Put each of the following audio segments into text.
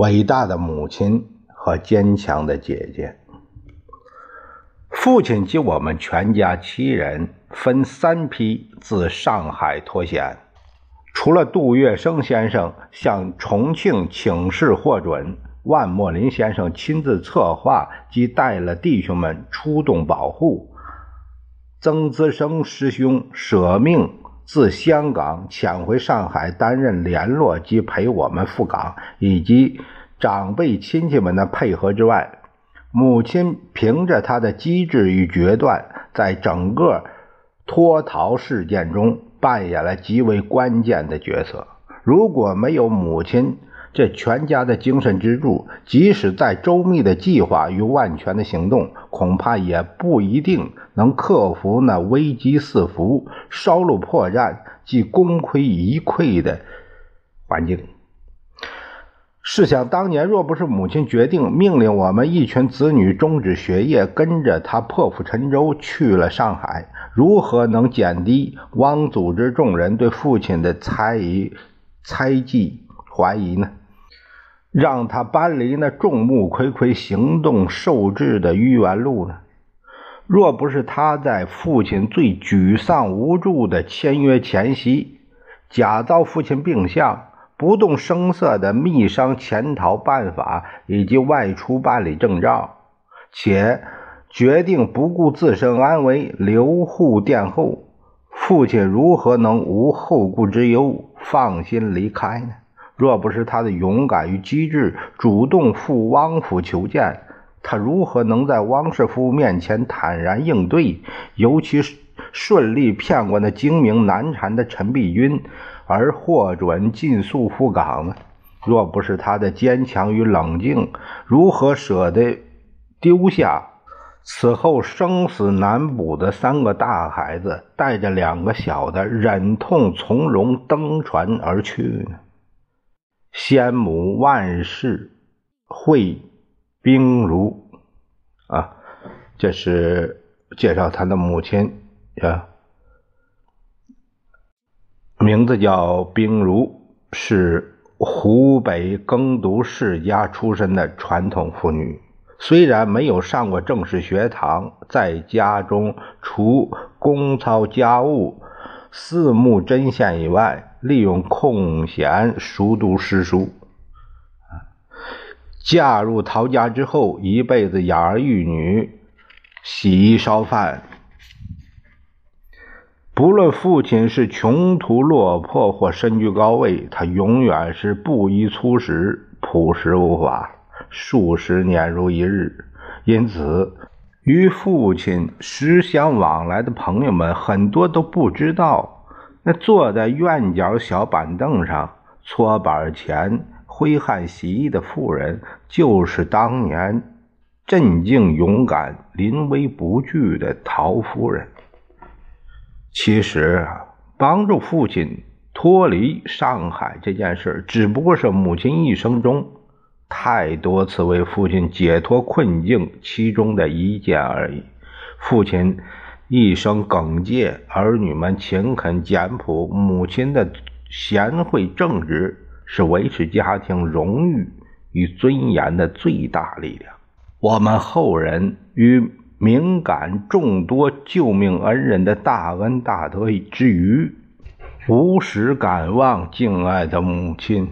伟大的母亲和坚强的姐姐。父亲及我们全家七人分三批自上海脱险。除了杜月笙先生向重庆请示获准，万墨林先生亲自策划及带了弟兄们出动保护，曾资生师兄舍命。自香港潜回上海担任联络及陪我们赴港，以及长辈亲戚们的配合之外，母亲凭着她的机智与决断，在整个脱逃事件中扮演了极为关键的角色。如果没有母亲，这全家的精神支柱，即使再周密的计划与万全的行动，恐怕也不一定能克服那危机四伏、烧录破绽即功亏一篑的环境。试想当年，若不是母亲决定命令我们一群子女终止学业，跟着他破釜沉舟去了上海，如何能减低汪组织众人对父亲的猜疑、猜忌、怀疑呢？让他搬离那众目睽睽、行动受制的愚园路呢？若不是他在父亲最沮丧无助的签约前夕，假造父亲病相，不动声色的密商潜逃办法以及外出办理证照，且决定不顾自身安危留沪殿后，父亲如何能无后顾之忧，放心离开呢？若不是他的勇敢与机智，主动赴汪府求见，他如何能在汪世夫面前坦然应对？尤其顺利骗过那精明难缠的陈璧君，而获准尽速赴港呢？若不是他的坚强与冷静，如何舍得丢下此后生死难卜的三个大孩子，带着两个小的，忍痛从容登船而去呢？先母万氏惠冰如啊，这是介绍他的母亲啊，名字叫冰如，是湖北耕读世家出身的传统妇女。虽然没有上过正式学堂，在家中除公操家务。四目针线以外，利用空闲熟读诗书。嫁入陶家之后，一辈子养儿育女、洗衣烧饭。不论父亲是穷途落魄或身居高位，他永远是布衣粗食、朴实无华，数十年如一日。因此。与父亲时相往来的朋友们，很多都不知道，那坐在院角小板凳上搓板前挥汗洗衣的妇人，就是当年镇静勇敢、临危不惧的陶夫人。其实，帮助父亲脱离上海这件事，只不过是母亲一生中。太多次为父亲解脱困境其中的一件而已。父亲一生耿介，儿女们勤恳简朴，母亲的贤惠正直是维持家庭荣誉与尊严的最大力量。我们后人与敏感众多救命恩人的大恩大德之余，无时感望敬爱的母亲。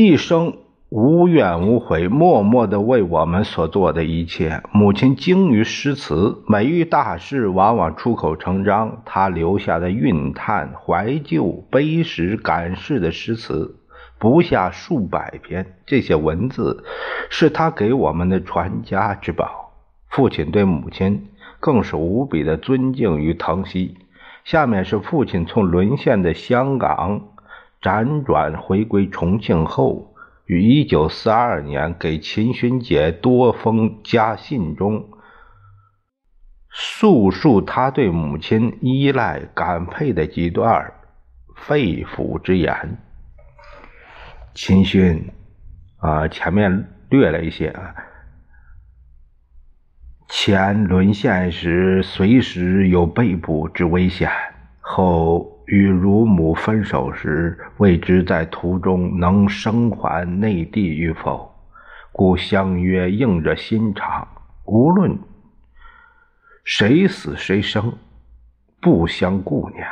一生无怨无悔，默默的为我们所做的一切。母亲精于诗词，每遇大事往往出口成章。她留下的蕴叹、怀旧、悲时感事的诗词不下数百篇。这些文字是他给我们的传家之宝。父亲对母亲更是无比的尊敬与疼惜。下面是父亲从沦陷的香港。辗转回归重庆后，于一九四二年给秦勋杰多封家信中，述述他对母亲依赖感佩的几段肺腑之言。秦勋啊，前面略了一些啊。前沦陷时，随时有被捕之危险；后与乳母分手时，未知在途中能生还内地与否，故相约硬着心肠，无论谁死谁生，不相顾念。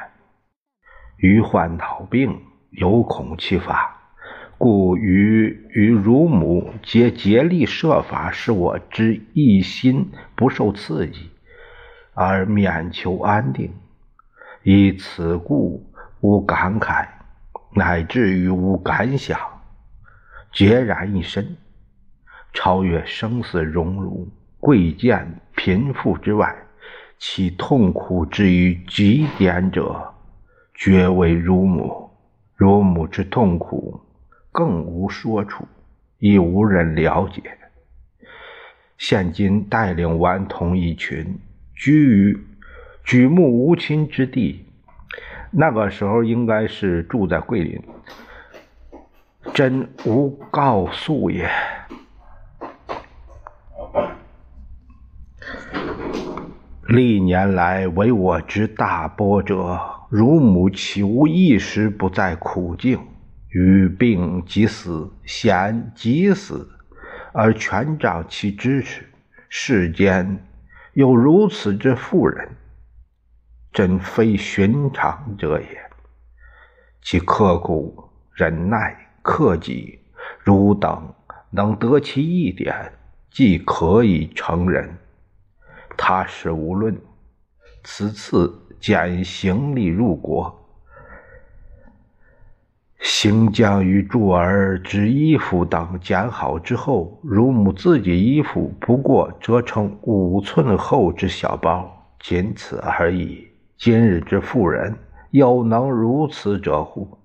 余患脑病，有恐其发。故与与乳母皆竭力设法使我之一心不受刺激，而免求安定。以此故无感慨，乃至于无感想，孑然一身，超越生死荣辱、贵贱贫富之外，其痛苦之于极点者，绝为乳母。乳母之痛苦。更无说处，亦无人了解。现今带领顽童一群，居于举目无亲之地。那个时候应该是住在桂林，真无告诉也。历年来为我之大波折，如母岂无一时不在苦境？与病即死，险即死，而全仗其支持。世间有如此之妇人，真非寻常者也。其刻苦忍耐、克己，汝等能得其一点，即可以成人。他是无论，此次减行李入国。行将于助儿之衣服等剪好之后，乳母自己衣服不过折成五寸厚之小包，仅此而已。今日之妇人有能如此者乎？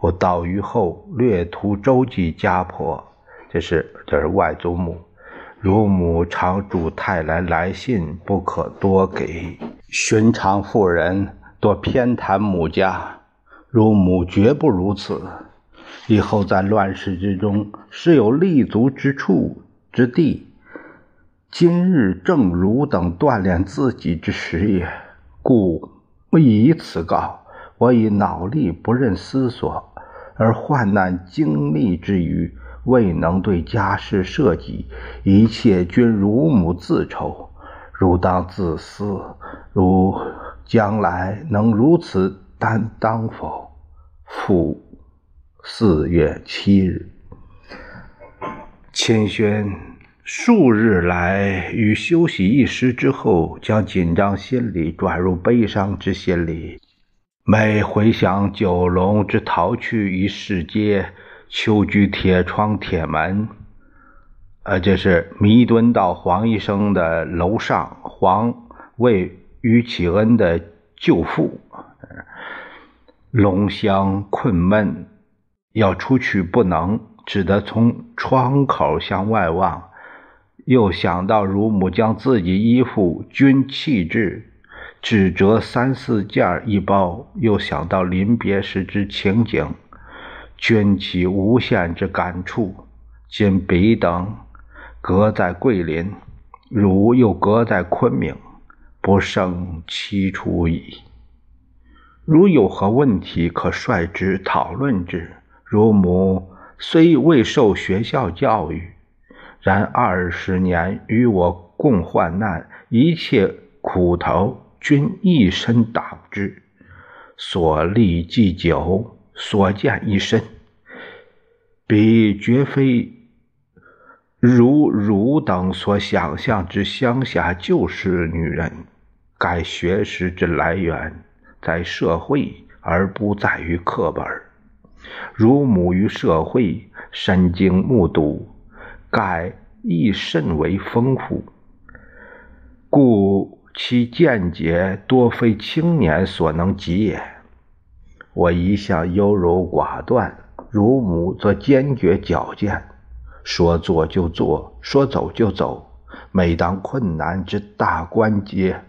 我到于后略图周记家婆，这是这是外祖母。乳母常嘱太来来信不可多给，寻常妇人多偏袒母家。乳母绝不如此。以后在乱世之中，是有立足之处之地。今日正汝等锻炼自己之时也，故不以此告。我以脑力不任思索，而患难经历之余，未能对家事涉及，一切均如母自筹。汝当自私，汝将来能如此担当否？复四月七日，秦轩数日来与休息一时之后，将紧张心理转入悲伤之心理。每回想九龙之逃去于世街，秋居铁窗铁门，呃，这是弥敦道黄医生的楼上，黄为于启恩的舅父。龙乡困闷，要出去不能，只得从窗口向外望。又想到乳母将自己衣服均弃置，只折三四件一包，又想到临别时之情景，均起无限之感触。今彼等隔在桂林，汝又隔在昆明，不胜凄楚矣。如有何问题，可率之讨论之。乳母虽未受学校教育，然二十年与我共患难，一切苦头均一身当之，所历既久，所见一深，彼绝非如汝等所想象之乡下旧式女人。该学识之来源。在社会，而不在于课本。如母于社会，身经目睹，盖亦甚为丰富，故其见解多非青年所能及也。我一向优柔寡断，乳母则坚决矫健，说做就做，说走就走。每当困难之大关节，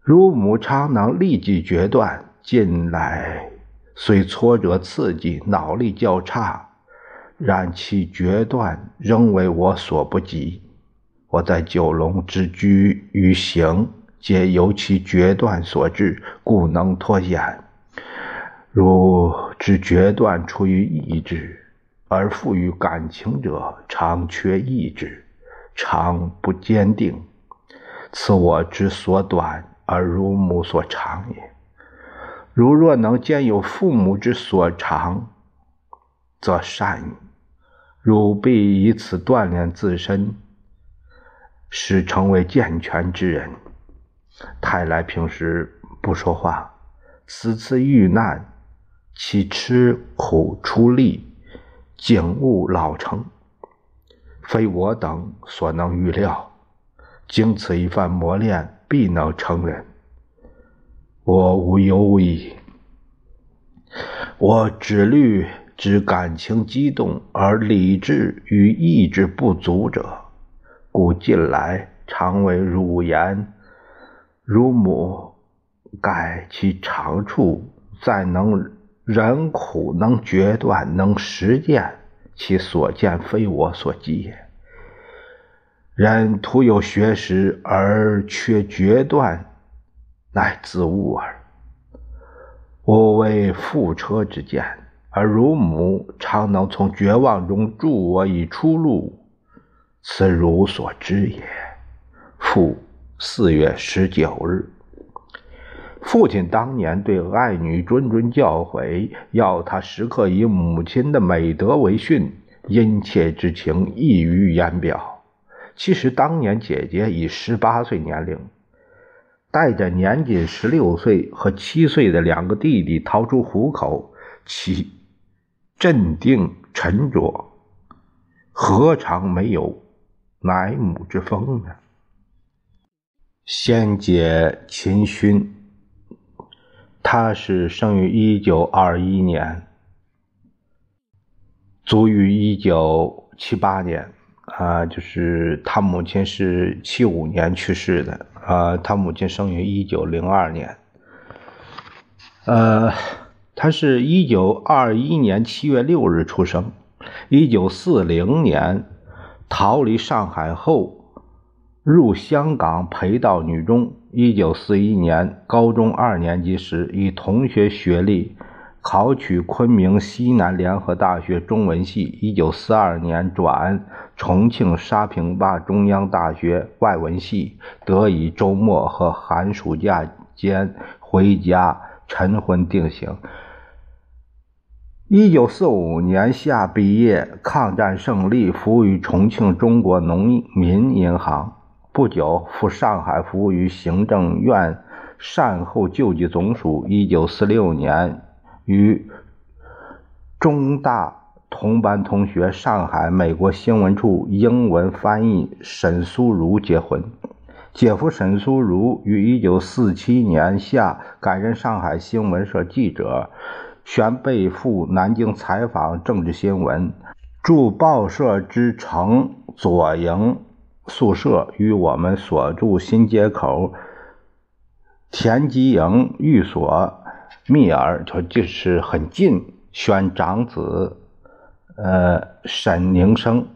乳母常能立即决断。近来虽挫折刺激，脑力较差，然其决断仍为我所不及。我在九龙之居与行，皆由其决断所致，故能脱险。如之决断出于意志，而富于感情者，常缺意志，常不坚定。此我之所短，而如母所长也。如若能兼有父母之所长，则善矣。汝必以此锻炼自身，使成为健全之人。太来平时不说话，此次遇难，其吃苦出力，景物老成，非我等所能预料。经此一番磨练，必能成人。我无忧矣。我只虑之感情激动而理智与意志不足者，故近来常为汝言。汝母改其长处，在能忍苦，能决断，能实践。其所见非我所及也。人徒有学识而缺决断。乃自误耳。我为覆车之鉴，而乳母常能从绝望中助我以出路，此汝所知也。父四月十九日，父亲当年对爱女谆谆教诲，要她时刻以母亲的美德为训，殷切之情溢于言表。其实当年姐姐已十八岁年龄。带着年仅十六岁和七岁的两个弟弟逃出虎口，其镇定沉着，何尝没有乃母之风呢？先解秦勋，他是生于一九二一年，卒于一九七八年。啊，就是他母亲是七五年去世的。啊，他母亲生于一九零二年。呃，他是一九二一年七月六日出生。一九四零年逃离上海后，入香港陪道女中。一九四一年高中二年级时，以同学学历考取昆明西南联合大学中文系。一九四二年转。重庆沙坪坝中央大学外文系，得以周末和寒暑假间回家晨昏定型。一九四五年夏毕业，抗战胜利，服务于重庆中国农民银行。不久赴上海服务于行政院善后救济总署。一九四六年与中大。同班同学，上海美国新闻处英文翻译沈苏如结婚。姐夫沈苏如于1947年夏改任上海新闻社记者，旋被赴南京采访政治新闻，住报社之城左营宿舍，与我们所住新街口田基营寓所密尔，就就是很近。选长子。呃，沈宁生，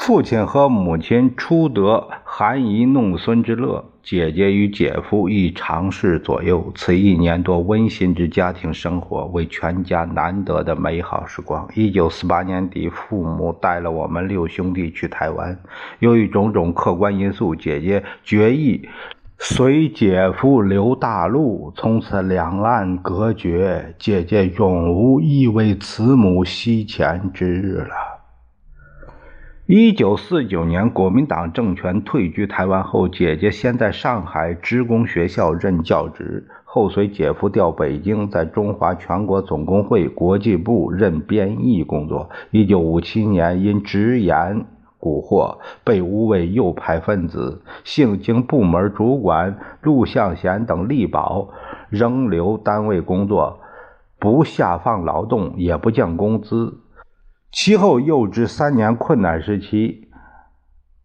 父亲和母亲初得含饴弄孙之乐，姐姐与姐夫亦常侍左右。此一年多温馨之家庭生活，为全家难得的美好时光。一九四八年底，父母带了我们六兄弟去台湾，由于种种客观因素，姐姐决意。随姐夫留大陆，从此两岸隔绝，姐姐永无忆为慈母惜前之日了。一九四九年，国民党政权退居台湾后，姐姐先在上海职工学校任教职，后随姐夫调北京，在中华全国总工会国际部任编译工作。一九五七年，因直言。蛊惑被诬为右派分子，幸经部门主管陆向贤等力保，仍留单位工作。不下放劳动，也不降工资。其后又至三年困难时期。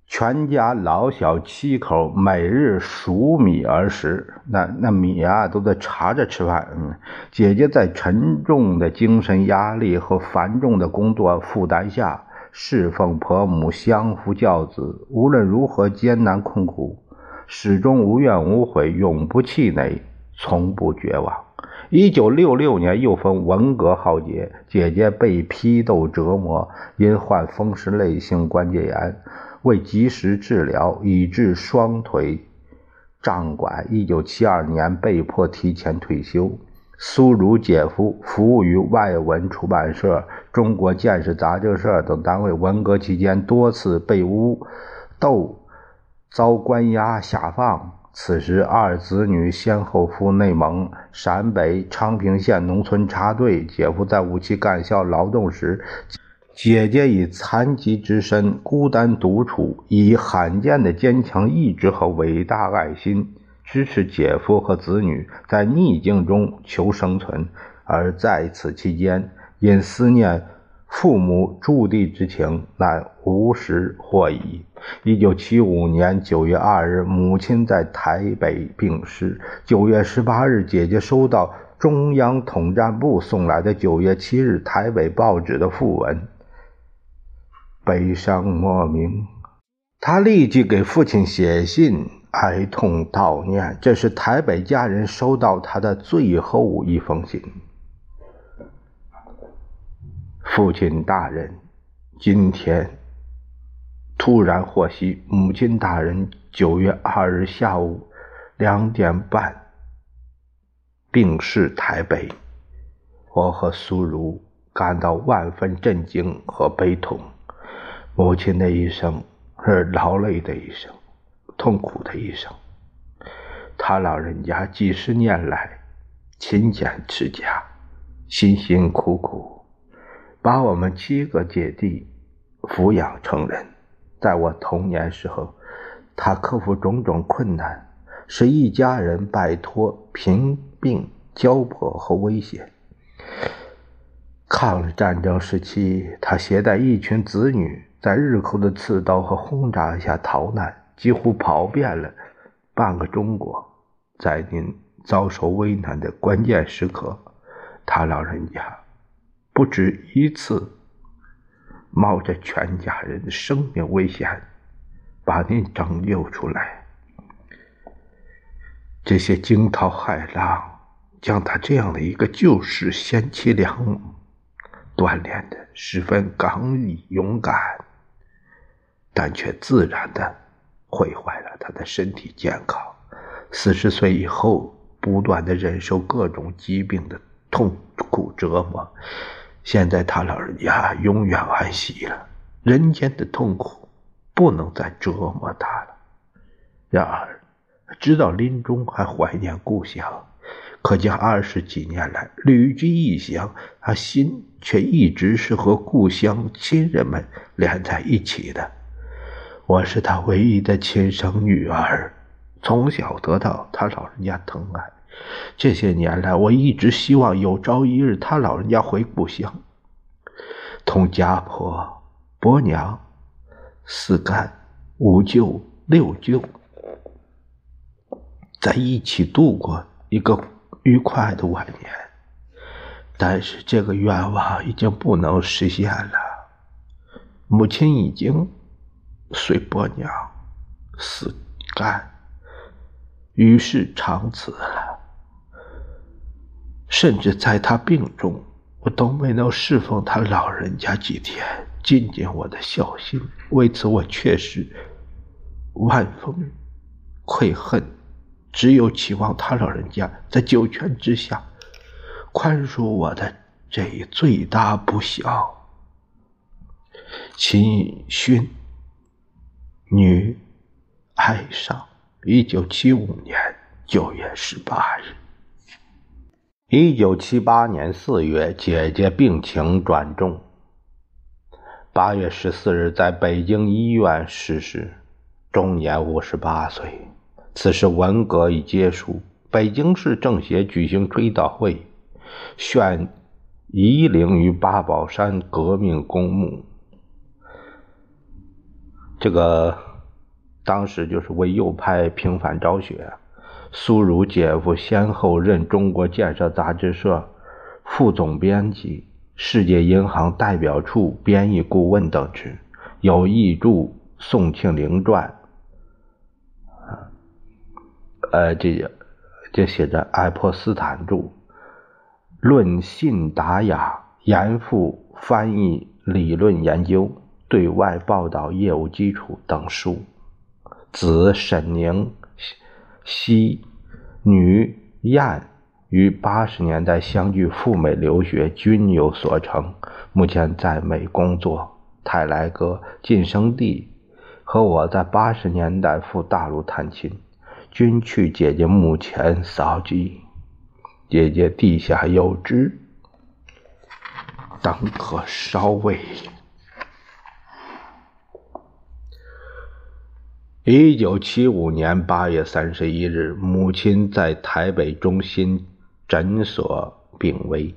全家老小七口每日数米而食，那那米啊都在查着吃饭。嗯，姐姐在沉重的精神压力和繁重的工作负担下，侍奉婆母，相夫教子。无论如何艰难困苦，始终无怨无悔，永不气馁，从不绝望。一九六六年又逢文革浩劫，姐姐被批斗折磨，因患风湿类性关节炎。未及时治疗，以致双腿胀管。一九七二年被迫提前退休。苏如姐夫服务于外文出版社、中国建设杂志社等单位，文革期间多次被诬斗，遭关押下放。此时二子女先后赴内蒙、陕北昌平县农村插队。姐夫在五七干校劳动时。姐姐以残疾之身孤单独处，以罕见的坚强意志和伟大爱心支持姐夫和子女在逆境中求生存。而在此期间，因思念父母驻地之情，乃无时获矣。一九七五年九月二日，母亲在台北病逝。九月十八日，姐姐收到中央统战部送来的九月七日台北报纸的讣文。悲伤莫名，他立即给父亲写信哀痛悼念。这是台北家人收到他的最后一封信。父亲大人，今天突然获悉母亲大人九月二日下午两点半病逝台北，我和苏如感到万分震惊和悲痛。母亲的一生是劳累的一生，痛苦的一生。他老人家几十年来勤俭持家，辛辛苦苦，把我们七个姐弟抚养成人。在我童年时候，他克服种种困难，使一家人摆脱贫病、焦迫和危险。抗日战争时期，他携带一群子女。在日寇的刺刀和轰炸下逃难，几乎跑遍了半个中国。在您遭受危难的关键时刻，他老人家不止一次冒着全家人的生命危险把您拯救出来。这些惊涛骇浪将他这样的一个救世贤妻良母锻炼的十分刚毅勇敢。但却自然的毁坏了他的身体健康。四十岁以后，不断的忍受各种疾病的痛苦折磨。现在他老人家永远安息了，人间的痛苦不能再折磨他了。然而，直到临终还怀念故乡，可见二十几年来旅居异乡，他心却一直是和故乡亲人们连在一起的。我是他唯一的亲生女儿，从小得到他老人家疼爱。这些年来，我一直希望有朝一日他老人家回故乡，同家婆、伯娘、四干、五舅、六舅在一起度过一个愉快的晚年。但是这个愿望已经不能实现了，母亲已经。随伯娘死干，于是长辞了。甚至在他病中，我都没能侍奉他老人家几天，尽尽我的孝心。为此，我确实万分愧恨。只有期望他老人家在九泉之下宽恕我的这一罪大不孝。秦勋。女，哀伤。一九七五年九月十八日。一九七八年四月，姐姐病情转重。八月十四日，在北京医院逝世，终年五十八岁。此时文革已结束，北京市政协举行追悼会，选夷陵于八宝山革命公墓。这个当时就是为右派平反昭雪。苏如姐夫先后任中国建设杂志社副总编辑、世界银行代表处编译顾问等职，有译著宋庆龄传。呃，这这写着爱泼斯坦著《论信达雅》，严复翻译理论研究、对外报道业务基础等书。子沈宁，熙，女燕，于八十年代相继赴美留学，均有所成。目前在美工作。泰来哥、晋生帝和我在八十年代赴大陆探亲。均去姐姐墓前扫祭，姐姐地下有知，等可稍慰。一九七五年八月三十一日，母亲在台北中心诊所病危，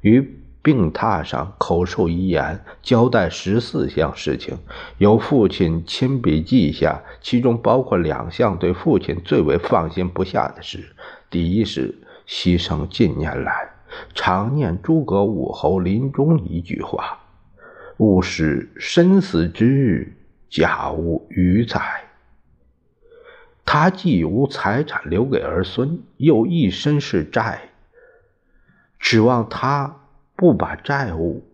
于。病榻上口授遗言，交代十四项事情，由父亲亲笔记下，其中包括两项对父亲最为放心不下的事：第一是牺牲近年来常念诸葛武侯临终一句话：“勿使身死之日，家无余财。”他既无财产留给儿孙，又一身是债，指望他。不把债务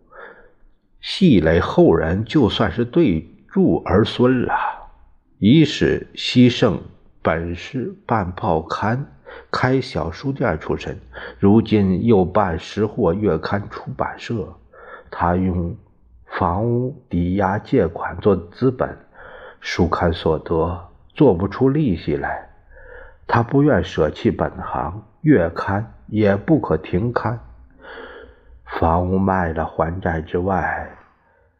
系累后人，就算是对住儿孙了。一是西圣本是办报刊、开小书店出身，如今又办识货月刊出版社。他用房屋抵押借款做资本，书刊所得做不出利息来。他不愿舍弃本行，月刊也不可停刊。房屋卖了还债之外，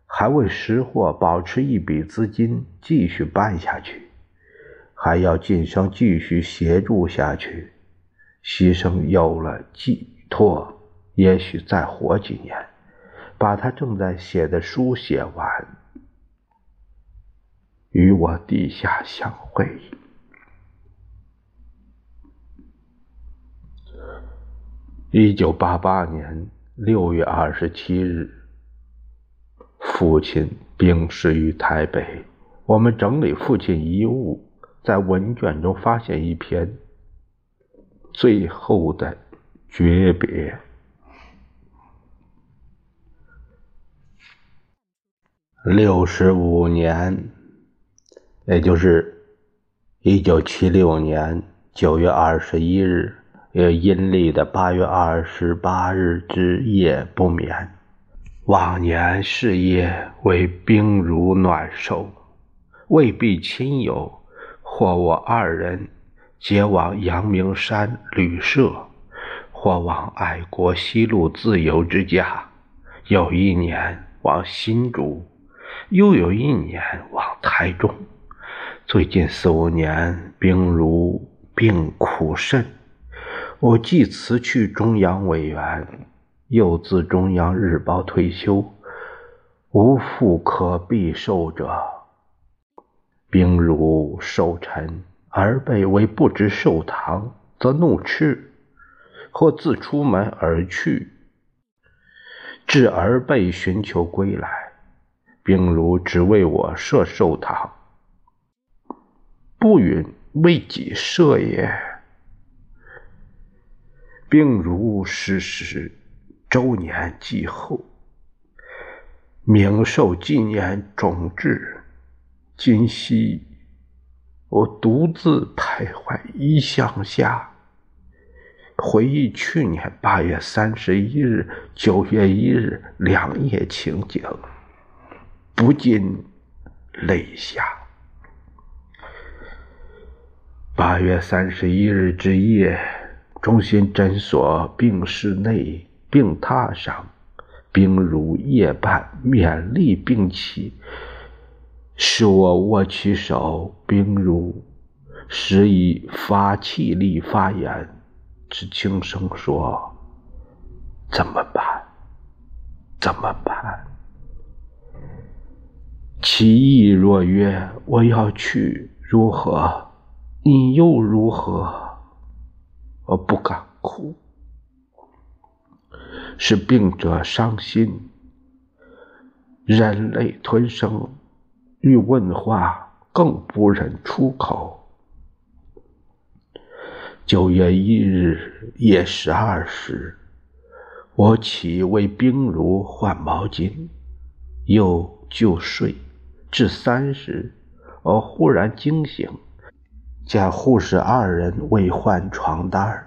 还为识货保持一笔资金，继续办下去，还要晋升继续协助下去。牺牲有了寄托，也许再活几年，把他正在写的书写完，与我地下相会。一九八八年。六月二十七日，父亲病逝于台北。我们整理父亲遗物，在文卷中发现一篇最后的诀别。六十五年，也就是一九七六年九月二十一日。有阴历的八月二十八日之夜不眠，往年事业为冰如暖手，未必亲友或我二人皆往阳明山旅社，或往爱国西路自由之家。有一年往新竹，又有一年往台中。最近四五年，兵如病苦甚。我既辞去中央委员，又自中央日报退休，无复可避受者。兵如受臣，儿辈为不知寿堂，则怒斥，或自出门而去，至儿辈寻求归来，兵如只为我设寿堂，不允为己设也。并如逝世周年祭后，明寿纪念终至，今夕我独自徘徊异乡下，回忆去年八月三十一日、九月一日两夜情景，不禁泪下。八月三十一日之夜。中心诊所病室内病榻上，冰如夜半勉力病起，使我握起手，冰如时已发气力发言，只轻声说：“怎么办？怎么办？其意若曰：“我要去，如何？你又如何？”我不敢哭，是病者伤心，忍泪吞声，欲问话，更不忍出口。九月一日夜十二时，我起为冰炉换毛巾，又就睡。至三时，我忽然惊醒，见护士二人未换床单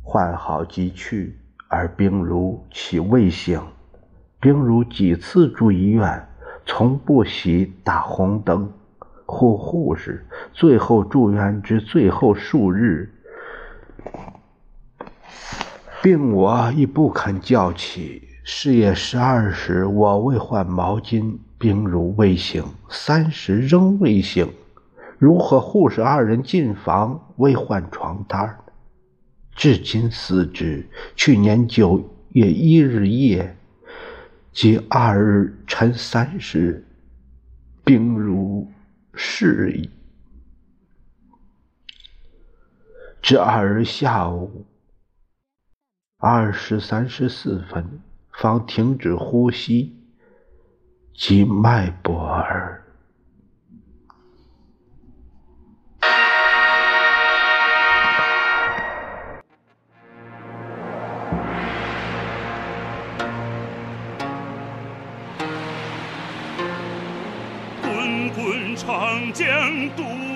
换好即去，而冰如其未醒。冰如几次住医院，从不喜打红灯。护护士最后住院之最后数日，病我亦不肯叫起。是夜十二时，我未换毛巾。冰如未醒，三时仍未醒，如何护士二人进房未换床单至今思之。去年九月一日夜，即二日晨三时，病如是矣。至二日下午二时三十四分，方停止呼吸。及脉搏耳。江渡